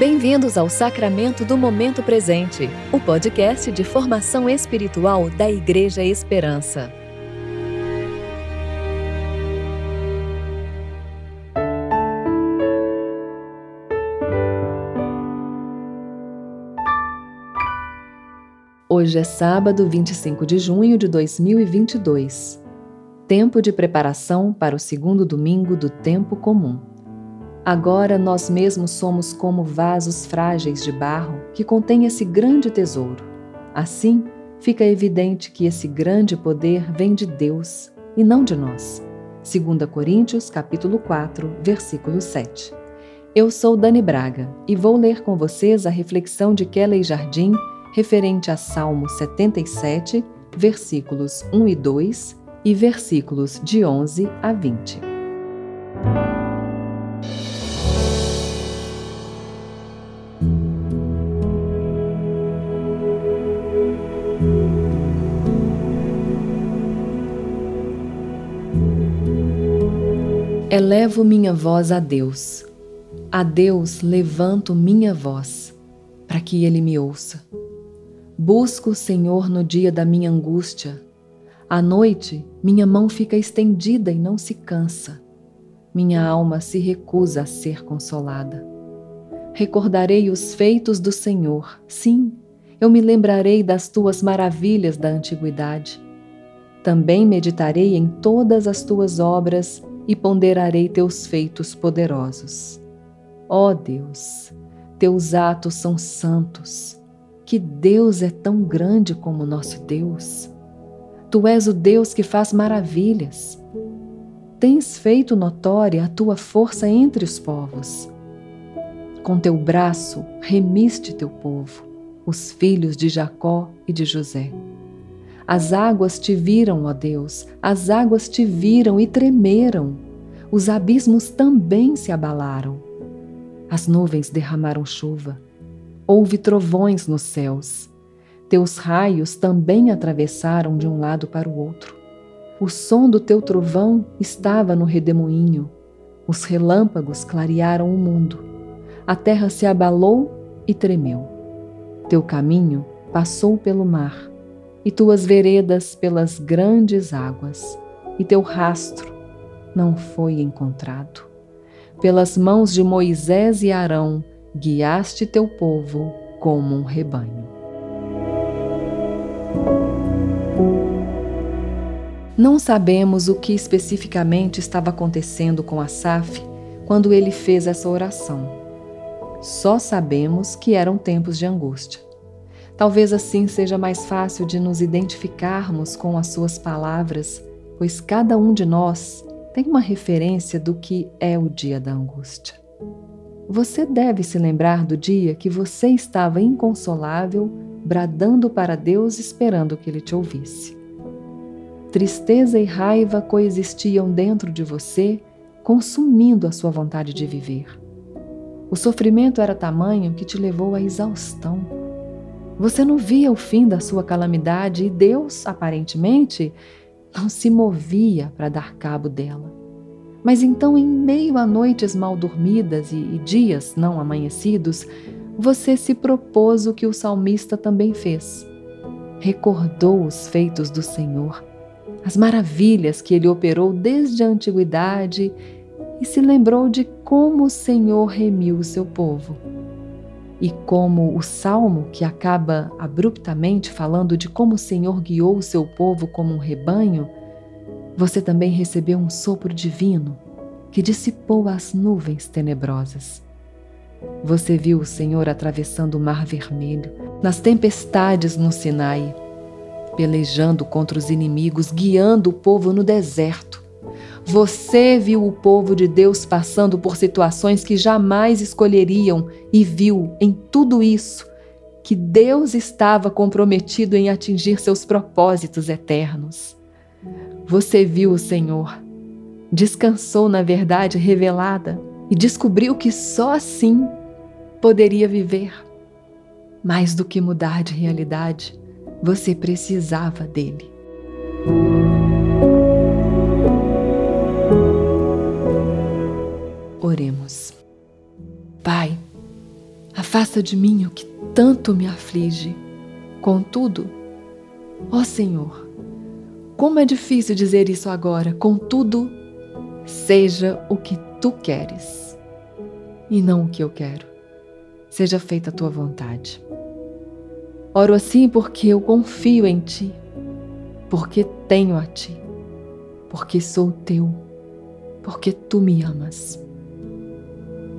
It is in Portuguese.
Bem-vindos ao Sacramento do Momento Presente, o podcast de formação espiritual da Igreja Esperança. Hoje é sábado, 25 de junho de 2022. Tempo de preparação para o segundo domingo do tempo comum. Agora nós mesmos somos como vasos frágeis de barro que contêm esse grande tesouro. Assim, fica evidente que esse grande poder vem de Deus e não de nós. 2 Coríntios, capítulo 4, versículo 7. Eu sou Dani Braga e vou ler com vocês a reflexão de Kelly Jardim referente a Salmo 77, versículos 1 e 2 e versículos de 11 a 20. Elevo minha voz a Deus. A Deus levanto minha voz, para que Ele me ouça. Busco o Senhor no dia da minha angústia. À noite, minha mão fica estendida e não se cansa. Minha alma se recusa a ser consolada. Recordarei os feitos do Senhor, sim, eu me lembrarei das tuas maravilhas da antiguidade. Também meditarei em todas as tuas obras e ponderarei teus feitos poderosos. Ó Deus, teus atos são santos. Que Deus é tão grande como nosso Deus. Tu és o Deus que faz maravilhas. Tens feito notória a tua força entre os povos. Com teu braço remiste teu povo, os filhos de Jacó e de José. As águas te viram, ó Deus, as águas te viram e tremeram. Os abismos também se abalaram. As nuvens derramaram chuva. Houve trovões nos céus. Teus raios também atravessaram de um lado para o outro. O som do teu trovão estava no redemoinho. Os relâmpagos clarearam o mundo. A terra se abalou e tremeu. Teu caminho passou pelo mar e tuas veredas pelas grandes águas, e teu rastro não foi encontrado. Pelas mãos de Moisés e Arão guiaste teu povo como um rebanho. Não sabemos o que especificamente estava acontecendo com Asaf quando ele fez essa oração. Só sabemos que eram tempos de angústia. Talvez assim seja mais fácil de nos identificarmos com as suas palavras, pois cada um de nós tem uma referência do que é o dia da angústia. Você deve se lembrar do dia que você estava inconsolável, bradando para Deus esperando que Ele te ouvisse. Tristeza e raiva coexistiam dentro de você, consumindo a sua vontade de viver. O sofrimento era tamanho que te levou à exaustão você não via o fim da sua calamidade e Deus, aparentemente, não se movia para dar cabo dela. Mas então, em meio a noites mal dormidas e, e dias não amanhecidos, você se propôs o que o salmista também fez. Recordou os feitos do Senhor, as maravilhas que ele operou desde a antiguidade e se lembrou de como o Senhor remiu o seu povo. E como o salmo, que acaba abruptamente falando de como o Senhor guiou o seu povo como um rebanho, você também recebeu um sopro divino que dissipou as nuvens tenebrosas. Você viu o Senhor atravessando o Mar Vermelho, nas tempestades no Sinai, pelejando contra os inimigos, guiando o povo no deserto você viu o povo de Deus passando por situações que jamais escolheriam e viu em tudo isso que Deus estava comprometido em atingir seus propósitos eternos. Você viu o Senhor, descansou na verdade revelada e descobriu que só assim poderia viver. Mais do que mudar de realidade, você precisava dele. Oremos. Pai, Afasta de mim o que tanto me aflige. Contudo, ó Senhor, como é difícil dizer isso agora, contudo, seja o que tu queres e não o que eu quero. Seja feita a tua vontade. Oro assim porque eu confio em ti, porque tenho a ti, porque sou teu, porque tu me amas.